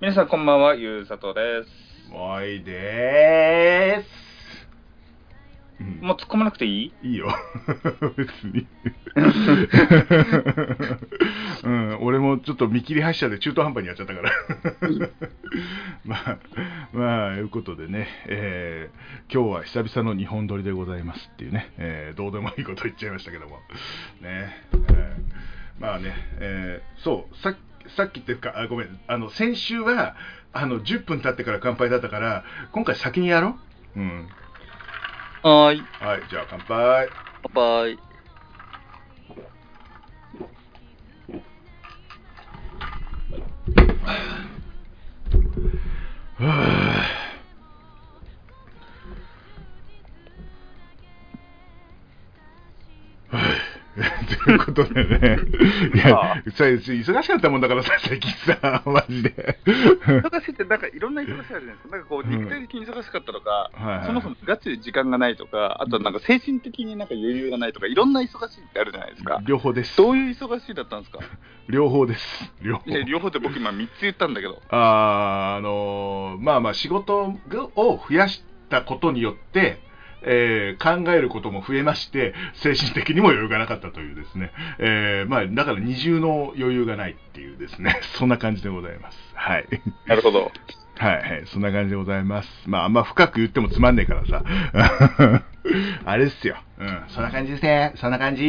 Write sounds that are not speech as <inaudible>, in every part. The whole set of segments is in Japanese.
皆さんこんばんは、ゆうさとです。もういいでーす。うんもう突っ込まなくていい？いいよ。<laughs> 別に。<laughs> うん、俺もちょっと見切り発車で中途半端にやっちゃったから。<laughs> まあ、まあ、いうことでね、えー今日は久々の日本撮りでございますっていうね、えーどうでもいいこと言っちゃいましたけども。ね、えーまあね、えーそう、さっさっきっていうか、あごめん、あの、先週は、あの、10分経ってから乾杯だったから、今回先にやろう？うん。はーい。はい、じゃあ乾杯。バイ。<sighs> はあということでね、<laughs> いや忙しかったもんだからさ、最近さ、マジで。忙しいって、なんかいろんな忙しいあるじゃないですか。なんかこう、うん肉体的に忙しかったとか、そもそもガチで時間がないとか、あとなんか精神的になんか余裕がないとか、いろんな忙しいってあるじゃないですか。両方です。どういう忙しいだったんですか？両方です。両方両方で僕今3つ言ったんだけど。あーあのーまあまあ仕事を増やしたことによって、えー考えることも増えまして精神的にも余裕がなかったというですね、えーまあだから二重の余裕がないっていうですね。<laughs> そんな感じでございます。はい。なるほど。はいはい。そんな感じでございます。まああんま深く言ってもつまんねえからさ。<laughs> あれっすよ。うん。そんな感じですね。そんな感じ。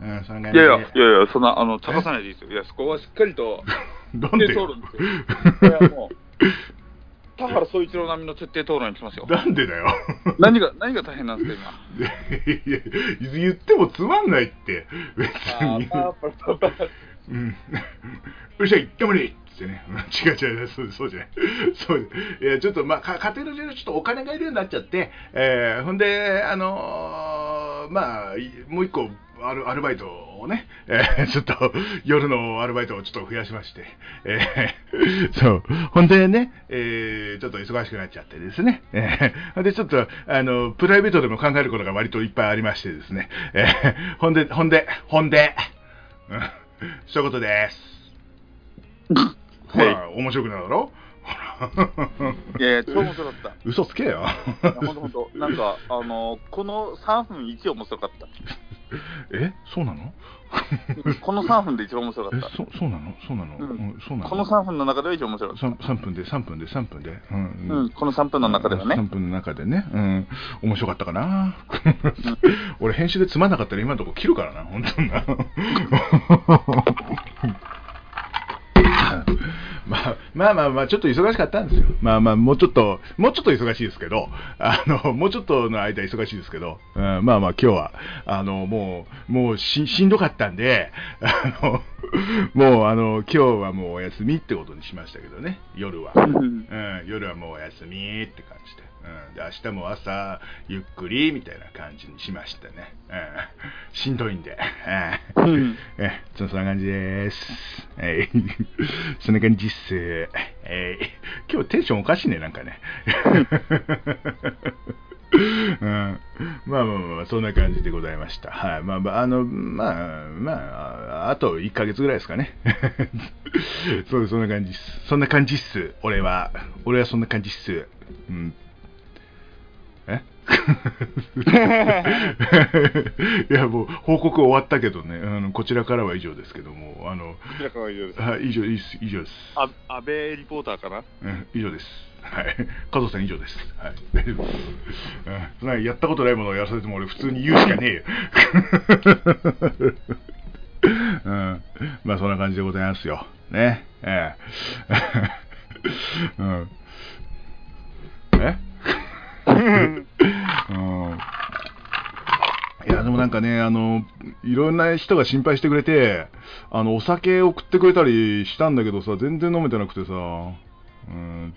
うんそんな感じ。いやいや、いやいや、そんな、あの、高さないでいいですよ。いや、そこはしっかりと、<laughs> なんで徹底討論ですよ。いや、もう、田原総一郎並みの徹底討論にしますよ。なんでだよ。何が、何が大変なんですか、今？いや言ってもつまんないって。別に。うん。よっしゃ行ってもね。うん違う違うそうそうじゃない。そう。いやちょっとまあか家庭の事情でちょっとお金がいるようになっちゃって、えーほんであのーまあいもう一個アルアルバイトをね、えー <laughs> ちょっと夜のアルバイトをちょっと増やしまして、えー <laughs> そう、ほんでね、えーちょっと忙しくなっちゃってですね、えーでちょっとあのプライベートでも考えることが割といっぱいありましてですね、えーほんで、ほんで、ほんで、うんそういうことです。ほら、面白くなるだろ？いやいや、<laughs> 超面白かった。嘘つけよ。ほんとほんと、なんか、あの、この3分一面白かった。えそうなの？この3分で一番面白かえった。そそうなの？そうなの、うん。うんそうなの？この3分の中では一番面白かった。3, 3分で3分で3分で、うんうん、この3分の中ではね。3。分の中でね、うん、面白かったかな、俺編集でつまんなかったら今のとこ切るからな本当にな <laughs> <laughs> まあ、まあまあまあちょっと忙しかったんですよ。まあまあもうちょっともうちょっと忙しいですけど。あのもうちょっとの間忙しいですけど、うん、まあまあ今日はあのもうもうししんどかったんであの <laughs> もうあの今日はもうお休みってことにしましたけどね。夜は、うん。うん、夜はもうお休みって感じで,、うん、で明日も朝ゆっくりみたいな感じにしましたね、うん、しんどいんで、うん。うん。えそんな感じです。はい。<laughs> そんな感じっす。えー今日テンションおかしいね、なんかね。<laughs> うん、まあまあまあまあ、そんな感じでございました。はい。まあまあ、あの、まあ、まあ、あと1ヶ月ぐらいですかね。<laughs> そうです、そんな感じっす。そんな感じっす。俺は。俺はそんな感じっす。うん。え？<laughs> いやもう報告終わったけどねあのこちらからは以上ですけどもあの平川以上です。はい以上いいっす以上です、あ安倍リポーターかな？うん、以上ですはい。加藤さん以上です。はい、<laughs> うん。やったことないものをやらされても俺普通に言うしかねえよ。<laughs> うん、まあそんな感じでございますよ。ね。ええ。うん。え？<laughs> いやでもなんかねあのいろんな人が心配してくれてあのお酒送ってくれたりしたんだけどさ全然飲めてなくてさ、うん、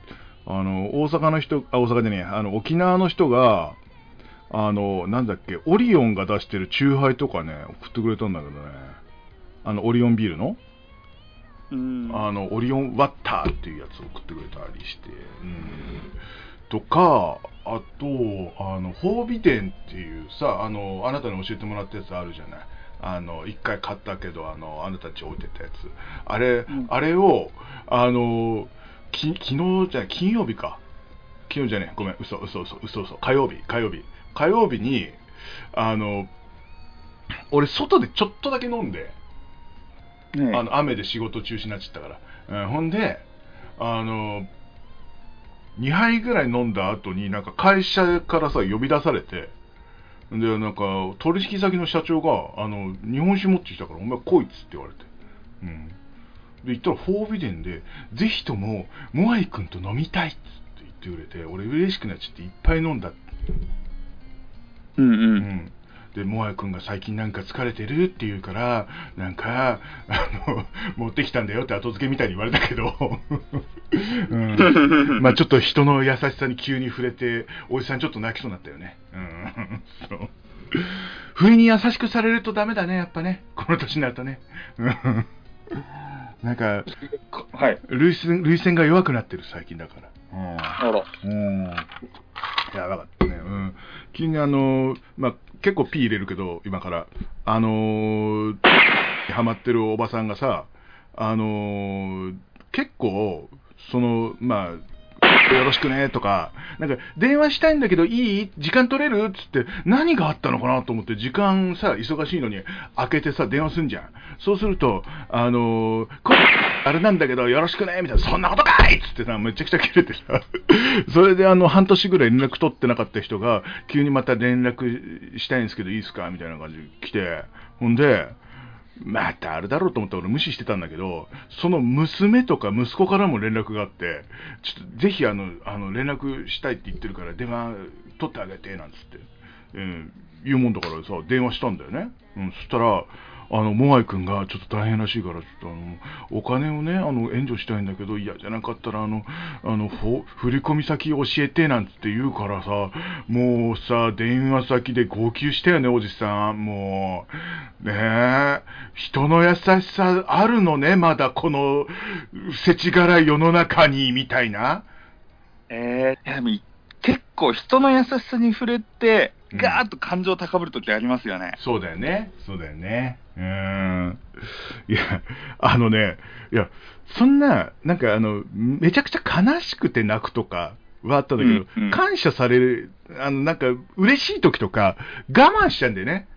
あの大阪の人あ大阪でねあの沖縄の人があのなんだっけオリオンが出してるチューハイとかね送ってくれたんだけどね。あのオリオンビールの？うん。あのオリオンワッターっていうやつを送ってくれたりして、うん、とかあとあの褒美店っていうさあのあなたに教えてもらったやつあるじゃない。あの一回買ったけどあのあなたち置いてたやつ。あれ、ん。あれをあのき昨日じゃ金曜日か。昨日じゃねえごめん嘘嘘嘘嘘嘘。火曜日火曜日。火曜日にあの俺外でちょっとだけ飲んで、ねあの雨で仕事中止になっちゃったから、うんほんであの2杯ぐらい飲んだ後になんか会社からさ呼び出されてでなんか取引先の社長があの日本酒持ってきたからお前来いっつって言われて。うんで行ったらフォービデンでぜひともモアイ君と飲みたいって言ってくれて俺嬉しくなっちゃっていっぱい飲んだ。うんう。うん。んでモアイ君が最近なんか疲れてるって言うからなんかあの持ってきたんだよって後付けみたいに言われたけど、うん、<laughs> まあちょっと人の優しさに急に触れておじさんちょっと泣きそうになったよね、うん、そう。不意に優しくされるとダメだねやっぱね。この年になるとね。うんなんかこはい。涙腺涙腺が弱くなってる最近だから、あら。うんやばかったね。うん。急にあのーまあ、結構 P 入れるけど、今から。あのー、ハマってるおばさんがさ、あのー結構、その、まあ、よろしくねとか、なんか、電話したいんだけどいい？時間取れる？っつって、何があったのかなと思って、時間さ、忙しいのに開けてさ、電話すんじゃん。そうすると、あのーこれ、あれなんだけど、よろしくねみたいな、そんなことかい！っつってさ、めちゃくちゃ切れてさ、<laughs> それであの、半年ぐらい連絡取ってなかった人が、急にまた連絡したいんですけど、いいですか？みたいな感じで来て、ほんで、またあるだろうと思って俺無視してたんだけど、その娘とか息子からも連絡があって、ちょっとぜひあの、あの連絡したいって言ってるから電話取ってあげて、なんつって、うん、言うもんだからさ、電話したんだよね。うん、そしたら、あの、モアイ君がちょっと大変らしいから、ちょっとあの、お金をね、あの、援助したいんだけど、嫌じゃなかったら、あの、あの、ほ振込先教えて、なんつって言うからさ、もうさ、電話先で号泣したよね、おじさん。もう、ねえ、人の優しさあるのね、まだこの、せちがらい世の中に、みたいな。えー、でも結構人の優しさに触れて、ガーッと感情高ぶるときありますよね。そうだよね。そうだよね。うーん。いや、あのね、いや、そんな、なんかあの、めちゃくちゃ悲しくて泣くとかはあったんだけど、うんうん感謝される、あの、なんか、嬉しい時とか、我慢しちゃうんだよね。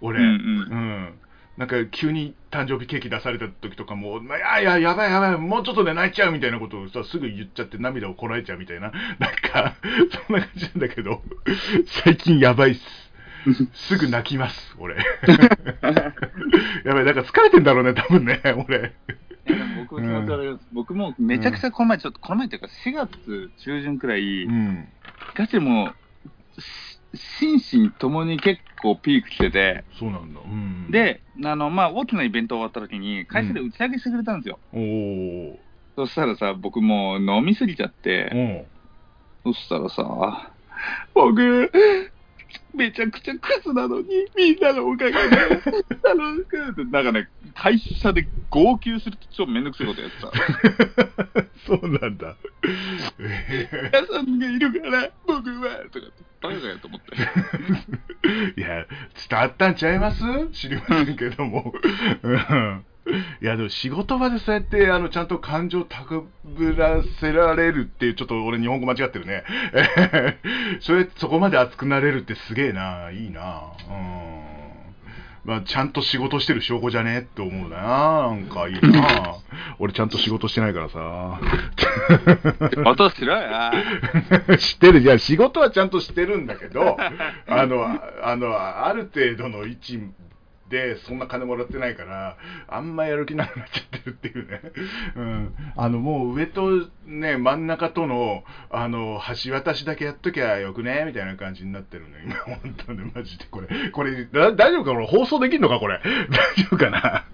俺。うんうんうんなんか急に誕生日ケーキ出された時とかも、まあ、いやいや、やばいやばい、もうちょっとで泣いちゃうみたいなことをさ、すぐ言っちゃって涙をこらえちゃうみたいな、なんか、そんな感じなんだけど、最近やばいっす。すぐ泣きます、俺。<laughs> やばい、なんか疲れてんだろうね、多分ね、俺。僕も気持ち悪いです、僕もめちゃくちゃこの前、ちょっと、この前っていうか、4月中旬くらい、うん。ガチでもう、し心身ともに結構ピーク来てて、そうなんだ。うん。、で、あの、まあ、大きなイベント終わった時に、会社で打ち上げしてくれたんですよ。おー。そしたらさ、僕もう飲みすぎちゃって、おそしたらさ、僕、めちゃくちゃクズなのに、みんなのおかげで、楽しくって、なんかね、会社で号泣すると超めんどくさいことやってた。そうなんだ。え皆さんがいるから、僕は、とかって、バカかよと思って。ー <laughs> いや、伝わったんちゃいます？知りませんけども。うんいや、でも仕事場でそうやって、あの、ちゃんと感情高ぶらせられるっていう、ちょっと俺日本語間違ってるね。え <laughs> ーそれ、そこまで熱くなれるってすげえな。いいな。うん。まあ、ちゃんと仕事してる証拠じゃねって思うな。なんかいいな。俺ちゃんと仕事してないからさ。<laughs> 音しろや。知ってる。いや、仕事はちゃんとしてるんだけど、あの、あの、ある程度の位置で、そんな金もらってないから、あんまやる気なくなっちゃってるっていうね。<laughs> うん。あの、もう上とね、真ん中との、あの、橋渡しだけやっときゃよくねみたいな感じになってるね。今、本当にマジで。これ、これ、だ大丈夫かこれ、放送できんのかこれ？<laughs> 大丈夫かな？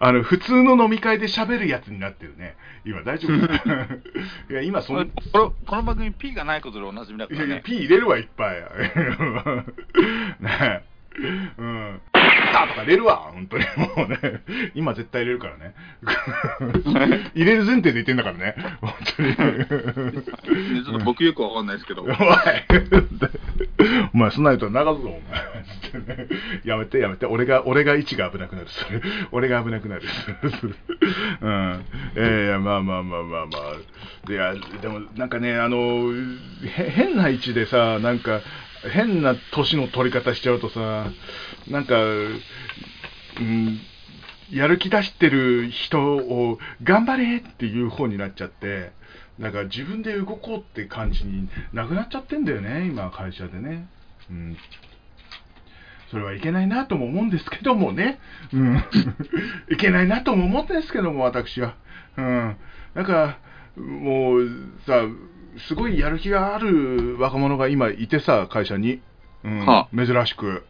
あの、普通の飲み会で喋るやつになってるね。今、大丈夫かな？<laughs> いや、今、そんこのこの番組 P がないことでおなじみだかいやいや、らね。P 入れるわ、いっぱい。ねうん。だとか入れるわ、本当に。<laughs> もうね、今絶対入れるからね。<laughs> 入れる前提で言ってんだからね、本当に。ねちょっと僕よくわかんないですけど <laughs> お。いお前、そんなやつは流すぞ、お前。やめて、やめて。俺が、俺が位置が危なくなる。それ俺が危なくなる。うん。えー、まあまあまあまあまあ。いや、でも、なんかね、あの、へ変な位置でさ、なんか、変な年の取り方しちゃうとさ、なんか、うん、やる気出してる人を頑張れっていう方になっちゃって、なんか自分で動こうって感じになくなっちゃってんだよね、今、会社でね。うん。それはいけないなとも思うんですけどもね。うん。<laughs> いけないなとも思うんですけども、私は。うん。なんか、もうさ、すごいやる気がある若者が今いてさ、会社に。うん。は珍しく。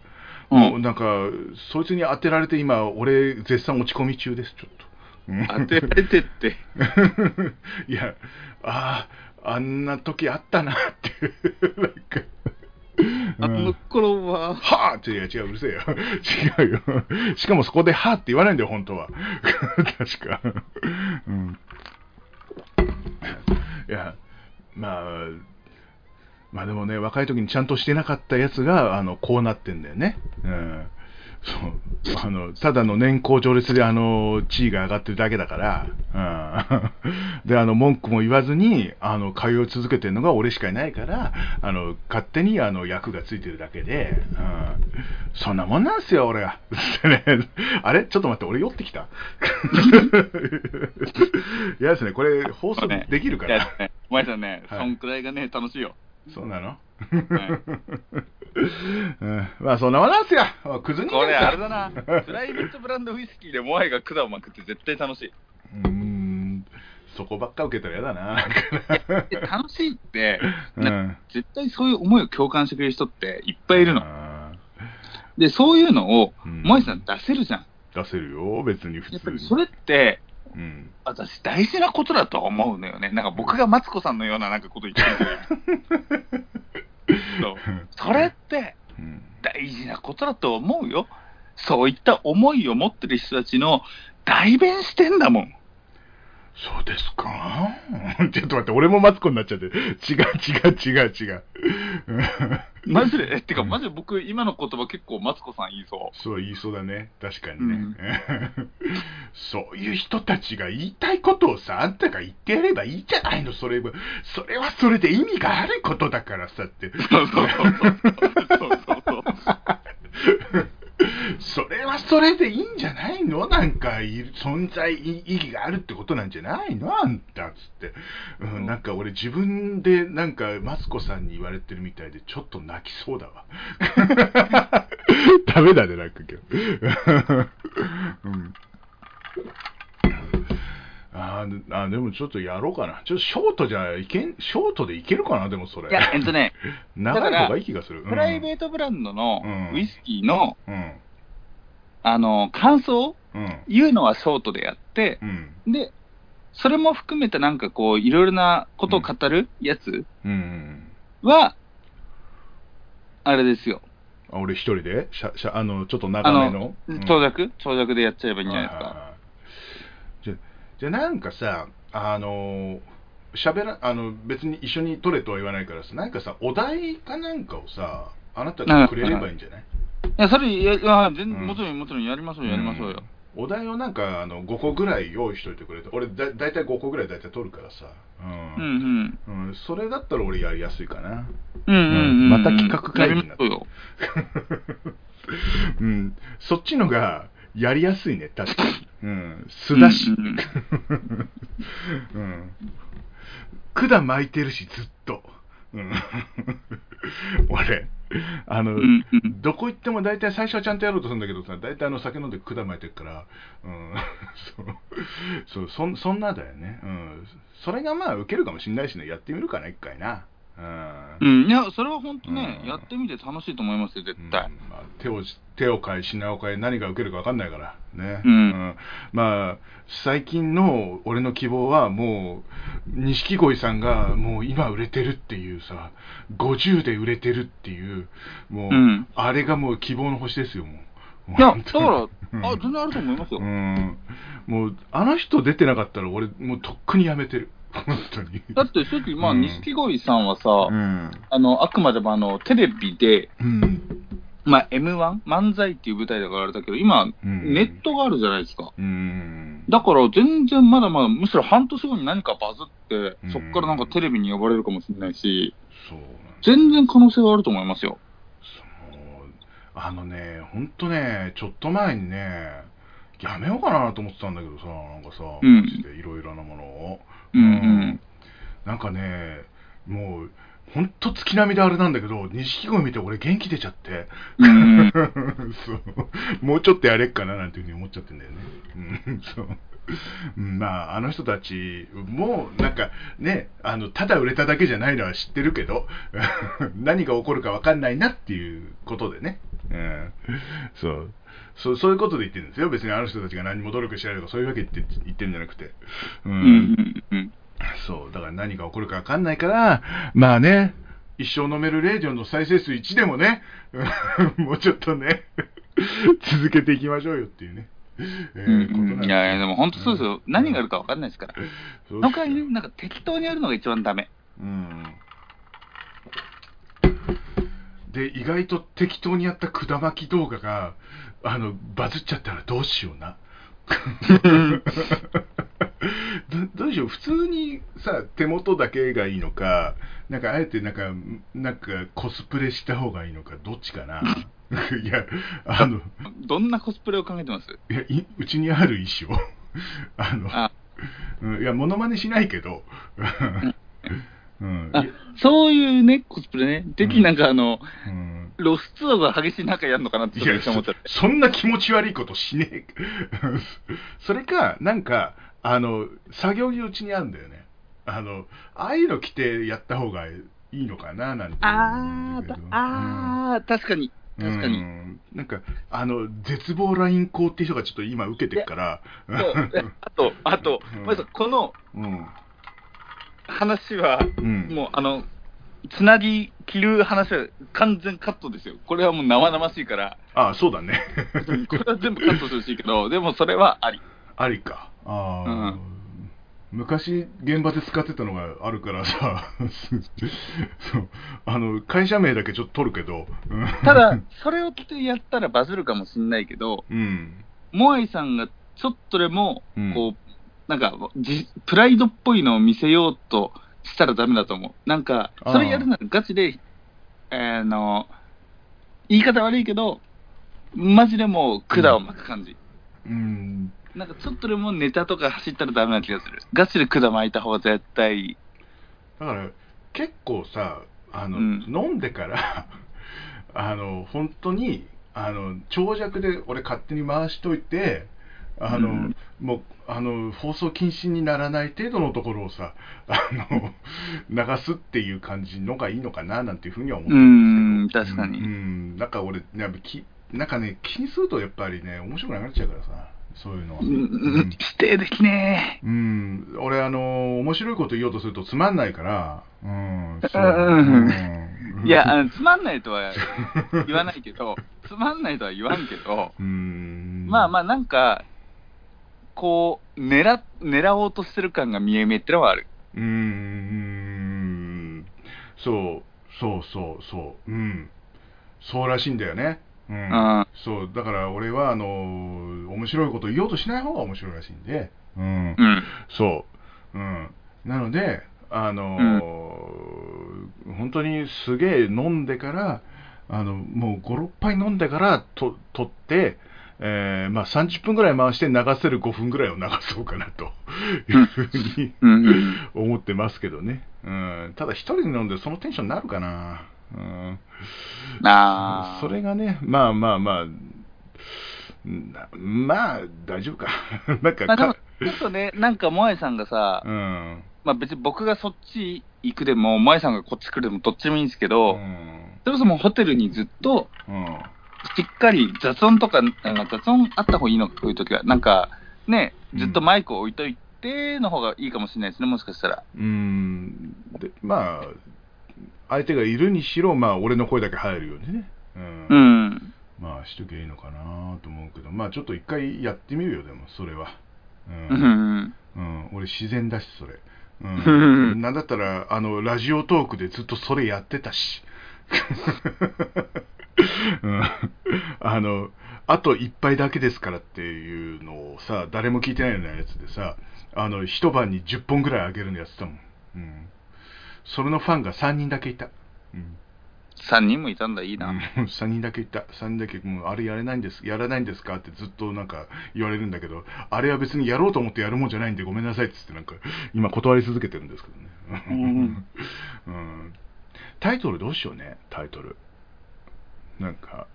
うんもうなんか、そいつに当てられて今、俺、絶賛落ち込み中です、ちょっと。うん当てられてって。<laughs> いや、ああ、あんな時あったなっていう、なんか。あの頃は、はあって、いや違う、うるせえよ。<laughs> 違うよ。しかもそこで、はあって言わないんだよ、本当は。<laughs> 確か。うん。いや、まあ、まあでもね、若い時にちゃんとしてなかったやつが、あの、こうなってんだよね。うん。そう。あの、ただの年功序列で、あの、地位が上がってるだけだから、うん。で、あの、文句も言わずに、あの、通い続けてるのが俺しかいないから、あの、勝手に、あの、役がついてるだけで、うん。そんなもんなんすよ、俺は。ね <laughs> あれ？ちょっと待って、俺酔ってきた？<laughs> いやですね、これ、放送できるから。ね、お前さんね、はいそんくらいがね、楽しいよ。そうなの、はいうん、まあそんなもんなんすよ。クズ人間これかあれだな、<laughs> プライベートブランドウイスキーでモアイが管を巻くって絶対楽しい。うーん、そこばっか受けたら嫌だな。で楽しいって、<laughs> うなん絶対そういう思いを共感してくれる人っていっぱいいるの。あで、そういうのを、うんモアイさん出せるじゃん。ー出せるよ、別に普通に。やっぱりそれって、うん、私大事なことだと思うのよね。なんか僕がマツコさんのようななんかこと言ってる <laughs> そうそれってうん大事なことだと思うよ。そういった思いを持ってる人たちの代弁してんだもん。そうですか？<laughs> ちょっと待って、俺もマツコになっちゃって。違う違う違う違う。<laughs> マジで？え <laughs> ってか、マジで僕、今の言葉結構マツコさん言いそそう言いそうだね。確かにね。そういう人たちが言いたいことをさ、あんたが言ってやればいいじゃないの、それは。それはそれで意味があることだからさって。う。そうそうそうそう。そうそうそう。それはそれでいいんじゃないの？なんかい存在意義があるってことなんじゃないの？あんたっつって、うん、なんか俺自分でなんかマツコさんに言われてるみたいでちょっと泣きそうだわ。<laughs> ダメだねなんか今日、<laughs> うん。あーあでもちょっとやろうかな。ちょっとショートじゃいけんショートでいけるかな？でもそれ。いや、えっとね、<laughs> 長い方がいい気がする。プライーベートブランドのうん。ウイスキーの、うんあの、感想うん言うのはショートでやってう、ん。で、それも含めてなんかこう、いろいろなことを語るやつうん。は、あれですよ。あ俺一人で？しゃしゃあのちょっと長めの？うん。長尺？長尺でやっちゃえばいいんじゃないですか。じゃじゃあなんかさあの喋らあの別に一緒に取れとは言わないからさなんかさお題かなんかをさあなたがくれればいいんじゃないい？や、それ、いや、いや全うんもちろん、もちろんやりましょう、やりましょうよ。お題をなんかあの5個ぐらい用意しといてくれて俺だ大体5個ぐらい大体取るからさ、ううんんうん。うんそれだったら俺やりやすいかなうんうんうんうん。また企画会議になったやりましょうよ。うんそっちのがやりやすいね確かにうん素だし、うんうん <laughs> うん。管巻いてるし、ずっと。うん。<laughs> 俺、<laughs> あの、うんうんどこ行っても大体最初はちゃんとやろうとするんだけどさ、大体あの酒飲んで管巻いてるから、うん。<laughs> そう、そうそんそんなだよね。うん。それがまあ受けるかもしんないしね、やってみるかな、一回な。うん。うん、いや、それは本当ね、うん。やってみて楽しいと思いますよ、絶対。うん。まあ、手を手を変え品を変え何が受けるか分かんないから。ね、うん。まあ最近の俺の希望はもう錦鯉さんがもう今売れてるっていうさ50で売れてるっていうもう、うん。あれがもう希望の星ですよもう。いや、だから、にあ、全然あると思いますよ。うん。もうあの人出てなかったら俺もうとっくにやめてる本当に。だって正直、まあ、うん。錦鯉さんはさ、うん。あの、あくまでもあの、テレビで、うん。まあ、M1? 漫才っていう舞台だからあれだけど、今、うん。ネットがあるじゃないですか。うん。だから全然まだまだ、むしろ半年後に何かバズってうん、そこからなんかテレビに呼ばれるかもしれないし、そう全然可能性はあると思いますよ。あのね、ほんとね、ちょっと前にね、やめようかなと思ってたんだけどさ、なんかさ、いろいろなものを。うんうんなんかね、もう、ほんと月並みであれなんだけど、錦鯉見て俺元気出ちゃって、うん <laughs> そうもうちょっとやれっかななんていうふうに思っちゃってんだよね。うん、そう。うんまあ、あの人たちも、なんかね、あの、ただ売れただけじゃないのは知ってるけど、<laughs> 何が起こるか分かんないなっていうことでね。うん、そう。そうそういうことで言ってるんですよ。別にあの人たちが何も努力しないとかそういうわけって言ってるんじゃなくて。ううんうんうんそう、だから何が起こるか分かんないから、まあね、一生飲めるレディオの再生数1でもね、<laughs> もうちょっとね、続けていきましょうよっていうね。いやいや、でも本当そうですよ。何があるか分かんないですから。そうの代わりね、なんか適当にやるのが一番ダメ。うん。で、意外と適当にやった管巻き動画が、あの、バズっちゃったらどうしような。<laughs> どどうしよう、普通にさ、手元だけがいいのか、なんかあえてなんか、なんかコスプレした方がいいのか、どっちかな。<laughs> いや、あの、どんなコスプレを考えてます？いや、いうちにある衣装。あの、あうんいや、モノマネしないけど、うん、あそういうね、コスプレね。てきなんかあの、うん露出度が激しい中やるのかなって思っちゃって。そそんな気持ち悪いことしねえ。<laughs> それか、なんか、あの、作業着うちにあるんだよね。あの、ああいうの着てやった方がいいのかな、なんて思うん確かに。うん確かに。うんなんか、あの、絶望ライン校っていう人がちょっと今受けてるから。あと、あとうん、まずこのうん。話は、うん。もうあの、つなぎ切る話は完全カットですよ。これはもう生々しいから、あそうだね。<laughs> これは全部カットしてほしいけど、でもそれはあり。ありか。ああ、うん昔現場で使ってたのがあるから <laughs> さ、そうあの会社名だけちょっと取るけど、うんただ、それをやったらバズるかもしれないけど、うん、モアイさんがちょっとでもうん、こう、なんかじ、プライドっぽいのを見せようとしたらダメだと思う。なんか、それやるならガチで、あの、言い方悪いけど、マジでもう管を巻く感じ。うん、なんかちょっとでもネタとか走ったらダメな気がする。ガチで管巻いた方が絶対。だから結構さ、あのうん飲んでから、あの本当にあの長尺で俺勝手に回しといて、あの、うん。もうあの放送禁止にならない程度のところをさ、あの <laughs> 流すっていう感じのがいいのかななんていうふうには思ってんですけど。確かに。うん、なんか俺、やっぱきなんかね、気にするとやっぱりね、面白くなくなっちゃうからさ、そういうのは。うんうん。否定できねうん、俺、あの、面白いこと言おうとするとつまんないから、うん。いや、あのつまんないとは言わないけど、つまんないとは言わんけど、<laughs> うん、まあまあなんか、こう、狙、狙おうとしてる感が見え見えってのはある。うーん、そう、そうそうそう、うん、そうらしいんだよね。うんうんそう、だから俺は、あの、面白いこと言おうとしない方が面白いらしいんで、うんうん。そう。うん。なので、あのー本当にすげえ飲んでから、あの、もう5、6杯飲んでからと取って、えーまあ30分ぐらい回して流せる5分ぐらいを流そうかなというふうに。思ってますけどね。うん、ただ一人で飲んでそのテンションになるかな。うん、ああ。それがね、まあまあまあ、なまあ大丈夫か。<laughs> なんかか、ちょっとね、なんか、モアイさんがさ、うん。まあ別に僕がそっち行くでも、舞さんがこっち来るでも、どっちもいいんですけど、うんそもそもホテルにずっと、うんしっかり雑音とか、あの雑音あった方がいいのか、こういう時は。なんか、ね、ずっとマイクを置いといての方がいいかもしれないですね、もしかしたら。うん。でまあ相手がいるにしろまあ俺の声だけ入るようにね、うん。うん。まあしときゃいいのかなと思うけど。まあちょっと一回やってみるよでもそれは。う、うんん。うん、俺自然だしそれ、ううんん、<laughs> なんだったらあのラジオトークでずっとそれやってたしうん。<laughs> あのあと一杯だけですからっていうのをさ誰も聞いてないようなやつでさあの一晩に10本ぐらいあげるのやってたもん、うん、それのファンが3人だけいた、うん。3人もいたんだ、いいな。うん、<laughs> 3人だけいた。3人だけもうあれやれないんですやらないんですかってずっとなんか言われるんだけどあれは別にやろうと思ってやるもんじゃないんでごめんなさいっつってなんか今断り続けてるんですけどね、うん。<laughs> うん。タイトルどうしようねタイトルなんか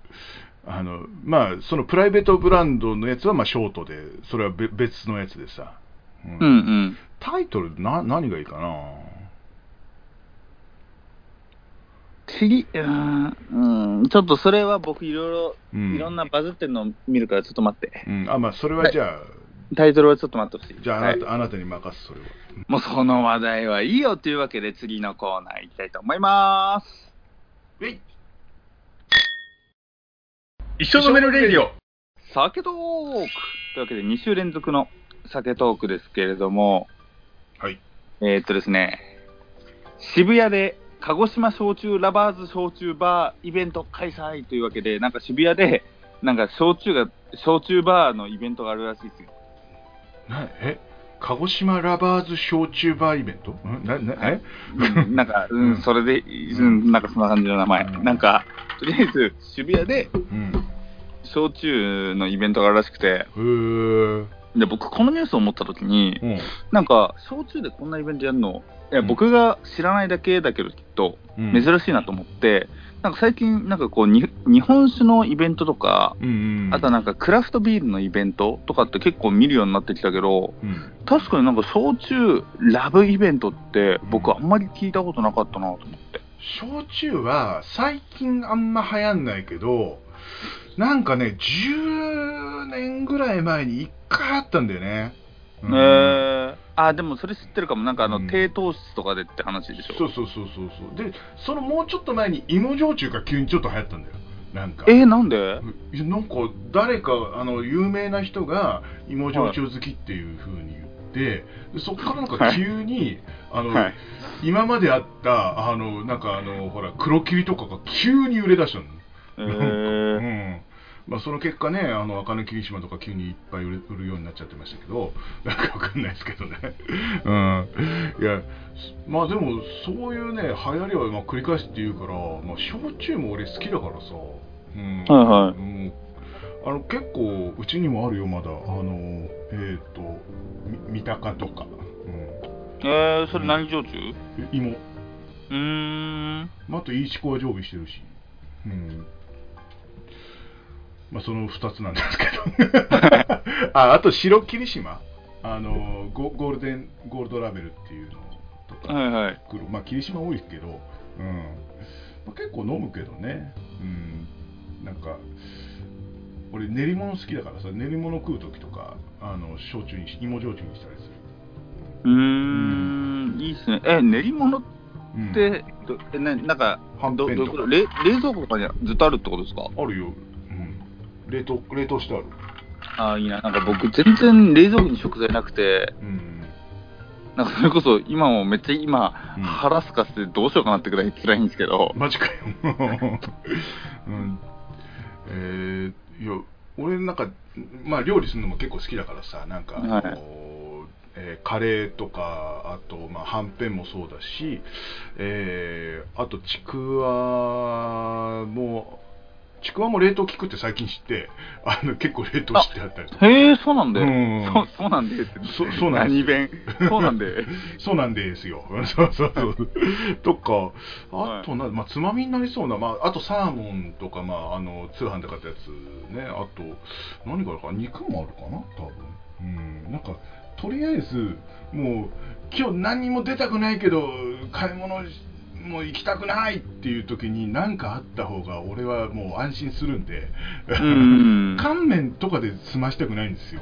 あのまあそのプライベートブランドのやつはまあショートでそれはべ別のやつでさ、うん。うんうん。タイトルな何がいいかな？次、うーん、うん、ちょっとそれは僕いろいろ、うん。いろんなバズってるのを見るからちょっと待って。うん、あまあそれはじゃあ、タイトルはちょっと待ってほしい。じゃああなた,、はい。あなたに任すそれは。もうその話題はいいよというわけで次のコーナー行きたいと思います。えい一生飲めるレディオ。酒トーク。というわけで2週連続の酒トークですけれども、はい。えーっとですね、渋谷で鹿児島焼酎ラバーズ焼酎バーイベント開催というわけで、なんか渋谷で、なんか焼酎が、焼酎バーのイベントがあるらしいですよ。なえ？鹿児島ラバーズ焼酎バーイベント？ん？ななえ？うんなんか、ううんん、それで、うん、なんかそんな感じの名前。うん。なんか、とりあえず渋谷でうん焼酎のイベントがあるらしくて、で、僕このニュースを思った時に、うん。なんか、焼酎でこんなイベントやるの、いや、うん。僕が知らないだけだけど、きっと、うん。珍しいなと思って、なんか最近、なんかこうに、日本酒のイベントとか、うんうん。あとはなんかクラフトビールのイベントとかって結構見るようになってきたけど、うん。確かになんか焼酎ラブイベントって、僕あんまり聞いたことなかったなと思って。焼酎は最近あんま流行んないけどなんかね10年ぐらい前に1回あったんだよね、うん。えー、あ、でもそれ知ってるかも。なんかあの、うん。低糖質とかでって話でしょ。そうそうそうそうそう。でそのもうちょっと前に芋焼酎が急にちょっと流行ったんだよ。なんか。えー、なんで？なんか誰かあの有名な人が芋焼酎好きっていう風に言って、でそこからなんか急に、あの、はい。今まであったあのなんかあのほら黒霧とかが急に売れ出したの。えうー、ん。まあ、その結果ね、あの赤根霧島とか急にいっぱい売るようになっちゃってましたけど、<laughs> なんかわかんないですけどね。<laughs> うん、いや、まあでも、そういうね、流行りはまあ繰り返しって言うから、まあ、焼酎も俺好きだからさ、うん、はいはい。うん。あの結構、うちにもあるよ、まだ、あのえっ、と、み三鷹とか、えー、それ何焼酎？うん、芋、うーん。まあ、あと、いいちこは常備してるし、うん。まあ、その2つなんですけど。あ、あと、白霧島。あのゴ、ゴールデン、ゴールドラベルっていうのとか、はいはい。まあ、霧島多いけど、うん。まあ、結構飲むけどね。うん。なんか、俺、練り物好きだからさ、練り物食う時とか、あの、焼酎にし、芋焼酎にしたりする。うーん、いいっすね。え、練り物っうん、て、どえななんか、はんどぺんとかどういうこと？冷冷蔵庫とかにずっとあるってことですか？あるよ。うん。冷凍、冷凍してある。ああ、いいな。なんか僕、全然冷蔵庫に食材なくて、うん。なんかそれこそ今もめっちゃ今、うん腹すかせてどうしようかなってくらい辛いんですけど、マジかよ。うん、えー、いや、俺なんか、まあ料理するのも結構好きだからさ、なんか、はいえーカレーとか、あと、まあ、はんぺんもそうだし、えーあと、ちくわも、ちくわも冷凍効くって最近知って、あの結構冷凍してあったりとか。へえ、そうなんで、うんそうそうなんでって、そそうなんで弁、そうなんで、<laughs> そうなんですよ。そうそうそう。<laughs> とか、あとな、まあ、つまみになりそうな、まあ、あとサーモンとか、まあ、あの、通販で買ったやつね。あと、何があるか、肉もあるかな、多分。うん、なんかとりあえずもう今日何にも出たくないけど買い物もう行きたくないっていう時に何かあった方が俺はもう安心するんで、うん。<laughs> 乾麺とかで済ましたくないんですよ、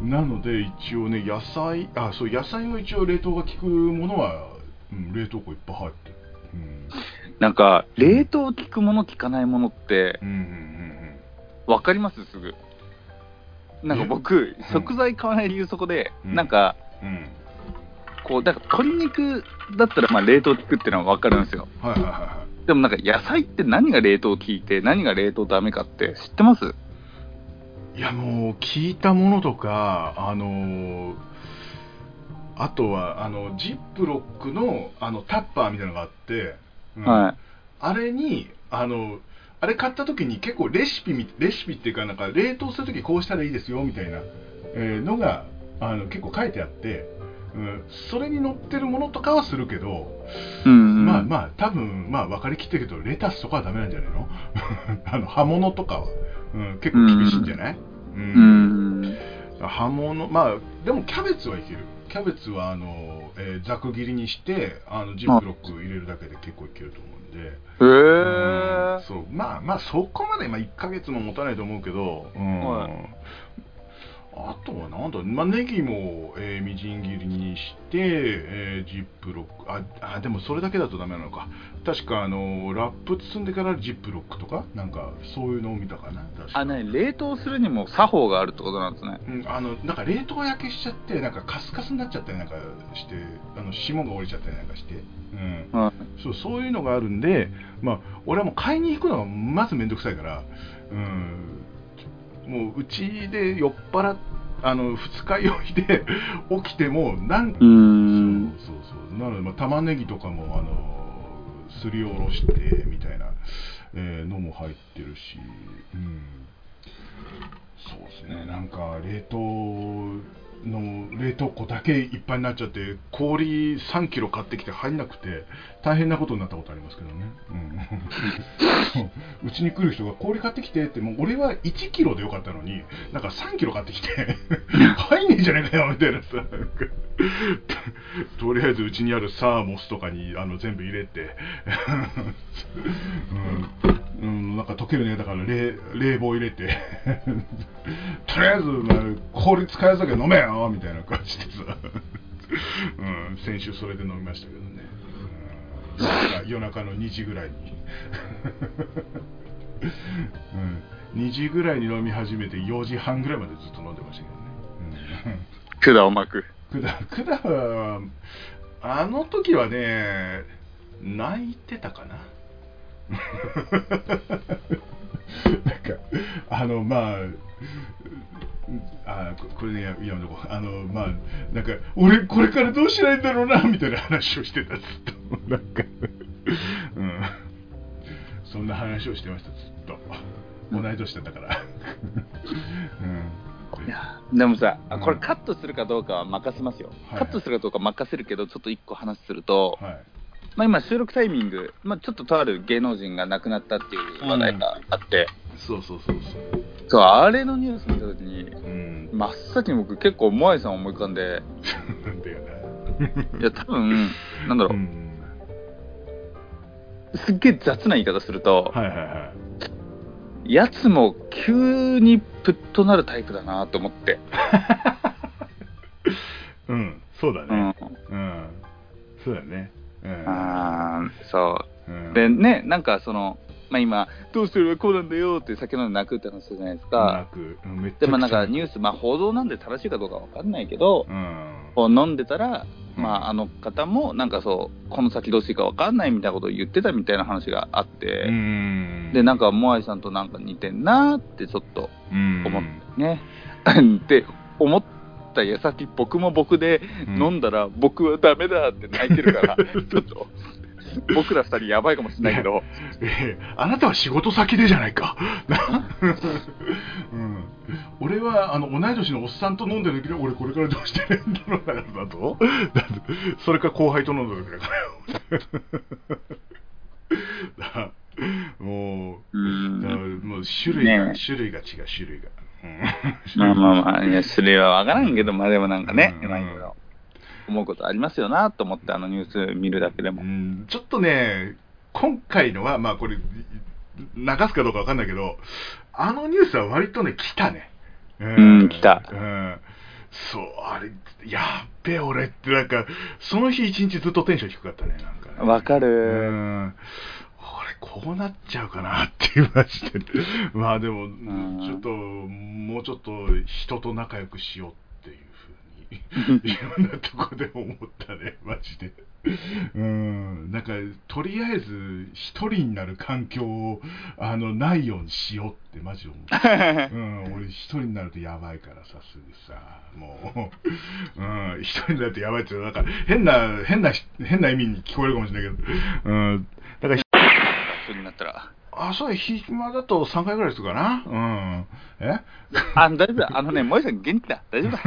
うん、なので一応ね野菜あそう野菜も一応冷凍が効くものは、うん、冷凍庫いっぱい入ってる。なんか、冷凍効くもの効かないものってう、ん。うんうんわかります？すぐ。なんか僕、食材買わない理由そこで、うん。なんか、うんうんこう、だから鶏肉だったらまあ冷凍効くっていうのはわかるんですよ。はいはいはいはでもなんか野菜って何が冷凍効いて、何が冷凍ダメかって知ってます？いいやもう聞いたものとかあのーあとはあのジップロックのあのタッパーみたいなのがあって、うんはい。あれにあのあれ買った時に結構レシピみレシピっていうかなんか冷凍する時こうしたらいいですよみたいな、えーのがあの結構書いてあって、うん、それに載ってるものとかはするけど、うん、うん。まあまあ多分まあ分かりきってるけどレタスとかはダメなんじゃないの？<laughs> あの葉物とかは、うん、結構厳しいんじゃない、うん。葉物まあでもキャベツはいける。キャベツはあの、えーざく切りにしてあのジップロック入れるだけで結構いけると思うんで、へうんー。そう。まあまあそこまで、まあ、1ヶ月も持たないと思うけど、うん。はいあとはなんだ、まあ、ネギも、えーみじん切りにして、えージップロック。ああでもそれだけだとダメなのか。確かあのラップ包んでからジップロックとか？なんかそういうのを見たかな。確か。あ、ね、冷凍するにも作法があるってことなんですね。うん、あのなんか冷凍焼けしちゃってなんかカスカスになっちゃったりなんかしてあの霜が降りちゃったりなんかして、うん、はい。そうそういうのがあるんで、まあ、俺はもう買いに行くのがまずめんどくさいから、うん、もううちで酔っ払っあの二日酔いで <laughs> 起きてもなんうーん。そうそうそう。なので、まあ、玉ねぎとかもあのすりおろしてみたいな、えーのも入ってるし、うん、そうですね。なんか冷凍の冷凍庫だけいっぱいになっちゃって氷3キロ買ってきて入んなくて大変なことになったことありますけどね、うん、<laughs> うちに来る人が氷買ってきてってもう俺は1キロでよかったのになんか3キロ買ってきて <laughs> 入んねえじゃねえかよみたいなさとりあえずうちにあるサーモスとかにあの全部入れて、<laughs> うんうん、なんか溶けるねだから冷冷房入れて <laughs> とりあえず、まあ、氷使えずだけ飲めよみたいな感じでさ、<laughs> うん、先週それで飲みましたけどね、うん、夜中の2時ぐらいに、<laughs> うん、2時ぐらいに飲み始めて4時半ぐらいまでずっと飲んでましたけどね、うん。管を巻く。くだくだはあの時はね泣いてたかななんかあのまああここれねややめとこう。あのまあなんか俺これからどうしたらいいんだろうなみたいな話をしてた。ずっとなんかうんそんな話をしてましたずっと。<laughs> 同い年だったから。うん。いやでもさ、あうんこれカットするかどうかは任せますよ、はい。カットするかどうか任せるけど、ちょっと一個話すると、はいまあ、今、収録タイミング、まあ、ちょっととある芸能人が亡くなったっていう話題があって、そうそうそうそうそうあれのニュース見たときに、うん真っ先に僕、結構、モアイさんを思い浮かんで、なんだよな。いや、多分なんだろう、うんすっげえ雑な言い方すると、はいはいはい。やつも急にプッとなるタイプだなと思って、うん、そうだうん、ね。うん。そうだね。うん。あーそううんでね、なんかその、まあ、今、どうすればこうなんだよって酒飲んで泣くって話するじゃないですなか。く、うんめっちゃでもなんかニューース、まあ、報道なんで正しいかどうかわかんないけど、うん。こう飲んでたら、うんまあ、あの方もなんかそう、この先どうしていいかわかんないみたいなことを言ってたみたいな話があって、うん。で、なんか、モアイさんとなんか似てんなーってちょっとうん、<laughs> 思ってね。で、思った矢先、僕も僕でうん。飲んだら、僕はダメだって泣いてるから、<laughs> ちょっと、僕ら二人やばいかもしれないけど、ええあなたは仕事先でじゃないか。<laughs> うん、俺はあの同い年のおっさんと飲んでる時に俺これからどうしてるんだろうだからだと。<laughs> それか後輩と飲んだ時だからもううん。もう種類が、ねえ。種類が違う種類が、うんまあまあまあ、いや、種類はわからんけど、まあでもなんかね、うんまあいろいろ思うことありますよなと思って、あのニュース見るだけでもう。んちょっとね、今回のは、まあこれ、流すかどうかわかんないけど、あのニュースは割とね、来たね。ううん来たうん。そう、あれ、やっべえ、俺って、なんか、その日一日ずっとテンション低かったね、なんかね。わかるうん。俺、こうなっちゃうかなっていうマジで。まあでも、んちょっと、もうちょっと人と仲良くしようっていうふうに。<laughs> いろんなとこで思ったね、マジで。うん、なんか、とりあえず、一人になる環境を、あの、ないようにしようって、マジで思った。<laughs> うん、俺、一人になるとやばいからさ、すぐさ、もう、うん、一人になるとやばいって、なんか、変な、変な、変な意味に聞こえるかもしれないけど、うん、だから、そうになったら。あ、そう、暇だと3回ぐらいするかな。うん。え？あ、大丈夫だ。あのね、萌えさん元気だ。大丈夫だ。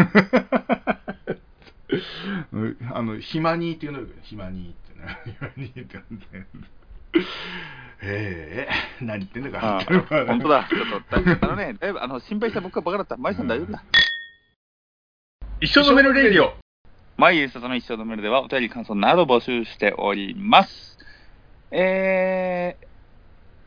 う <laughs> んあの、暇にっていうのよ、暇にってね。暇にって。ええ何言ってんだか。あ本当だ。ちょっと、あのね、だいぶあの心配した僕はバカだった。萌えさん大丈夫だ。一生飲めるレディオ。毎夕里の一生のメールではお便り感想など募集しております。えー、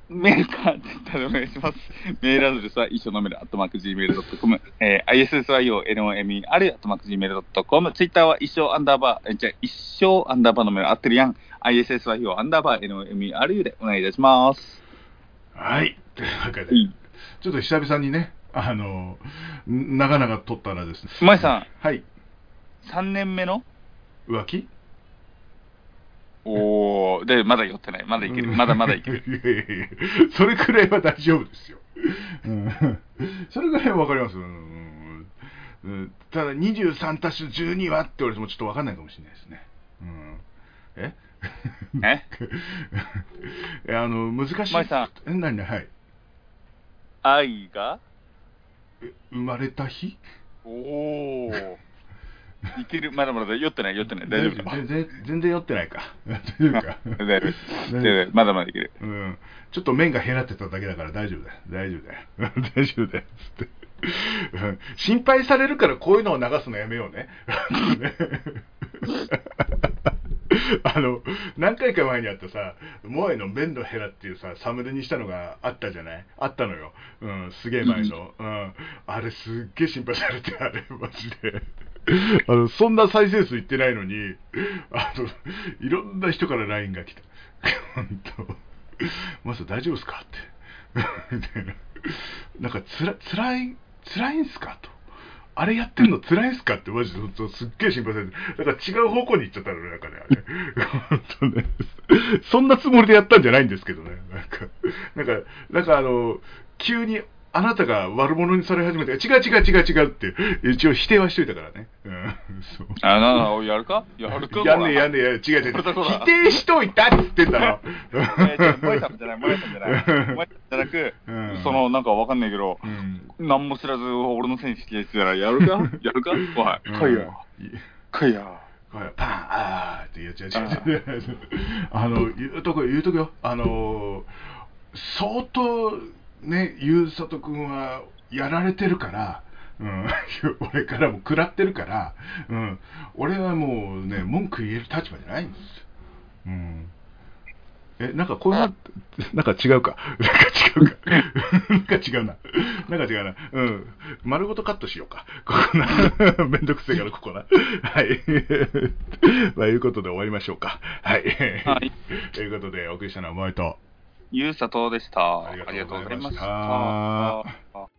メールか、ツイッターでお願いします。メールアドレスは一生のメール、アットマーク Gmail.com、えー、ISSYONOMER、アットマーク Gmail.com、ツイッターは一生アンダーバー、えじゃあ一生アンダーバーのメール合ってるやん。ISSYO アンダーバー NOMERU でお願いいたします。はい。というわけで、はいちょっと久々にね、あの、ん長々撮ったらですね。萌さん、はい。3年目の？浮気？おー、で、まだ酔ってない。まだいける。まだまだいける。<laughs> いやいやいやそれくらいは大丈夫ですよ。うんそれくらいはわかります。うんうんただ、23たす12はって言われてもちょっとわかんないかもしれないですね。うん、え？え？<laughs> あの、難しい。舞さんえ、何？々はい。愛が？え生まれた日？おお。<laughs> いける。まだまだ酔ってない、酔ってない。大丈夫か。全然全然酔ってないか。<laughs> 大丈夫か？大丈夫。まだまだいける。うん、ちょっと麺が減らってただけだから大丈夫だよ。大丈夫だよ。大丈夫だよ。つってうん心配されるからこういうのを流すのやめようね。<laughs> あの、何回か前にあったさ、モエの麺のヘラっていうさ、サムネにしたのがあったじゃない？あったのよ。うん、すげえ前の。うん。あれすっげえ心配されて、あれ、マジで。<laughs> あの、そんな再生数いってないのに、あの、いろんな人から LINE が来た。<laughs> 本当。マス大丈夫ですか？って。<laughs> みたいな。なんかつら、つらい、つらいんすか？と。あれやってんの辛いんすか？って、マジで、本当すっげえ心配されて、だか違う方向に行っちゃったのね、なんかね、あれ。ね。そんなつもりでやったんじゃないんですけどね。なんか、なんか、なんかあの、急に、あなたが悪者にされ始めて、違う違う違う違うって、一応否定はしといたからね。うん、そう。あ、なな、やるか？やるか？やんねえやんねねえ、違う違う。否定しといたって言ってんだろ。えー、じゃあ萌えさんじゃない、萌えさんじゃない。萌えさんじゃなく、うんその、なんかわかんないけど、うん。何も知らず俺のせいにしてたら、やるかやるかおい、来いよ。来いよ。パンあーって言っちゃう違う違うあの言うとこ言うとこよあの相当ねゆうさとくんはやられてるからうん、<laughs> 俺からも食らってるから、うん、俺はもうね文句言える立場じゃないんです。よ、うん、えなんかこういうの <laughs> なんか違うか。なんか違うか。<laughs> なんか違うな。なんか違うな。うん。丸ごとカットしようか。ここな。めんどくせえからここな。はい。まあいうことで終わりましょうか。はい、はい。ということでお送りしたのは萌えとゆうさとでした。ありがとうございましたありがとうございました。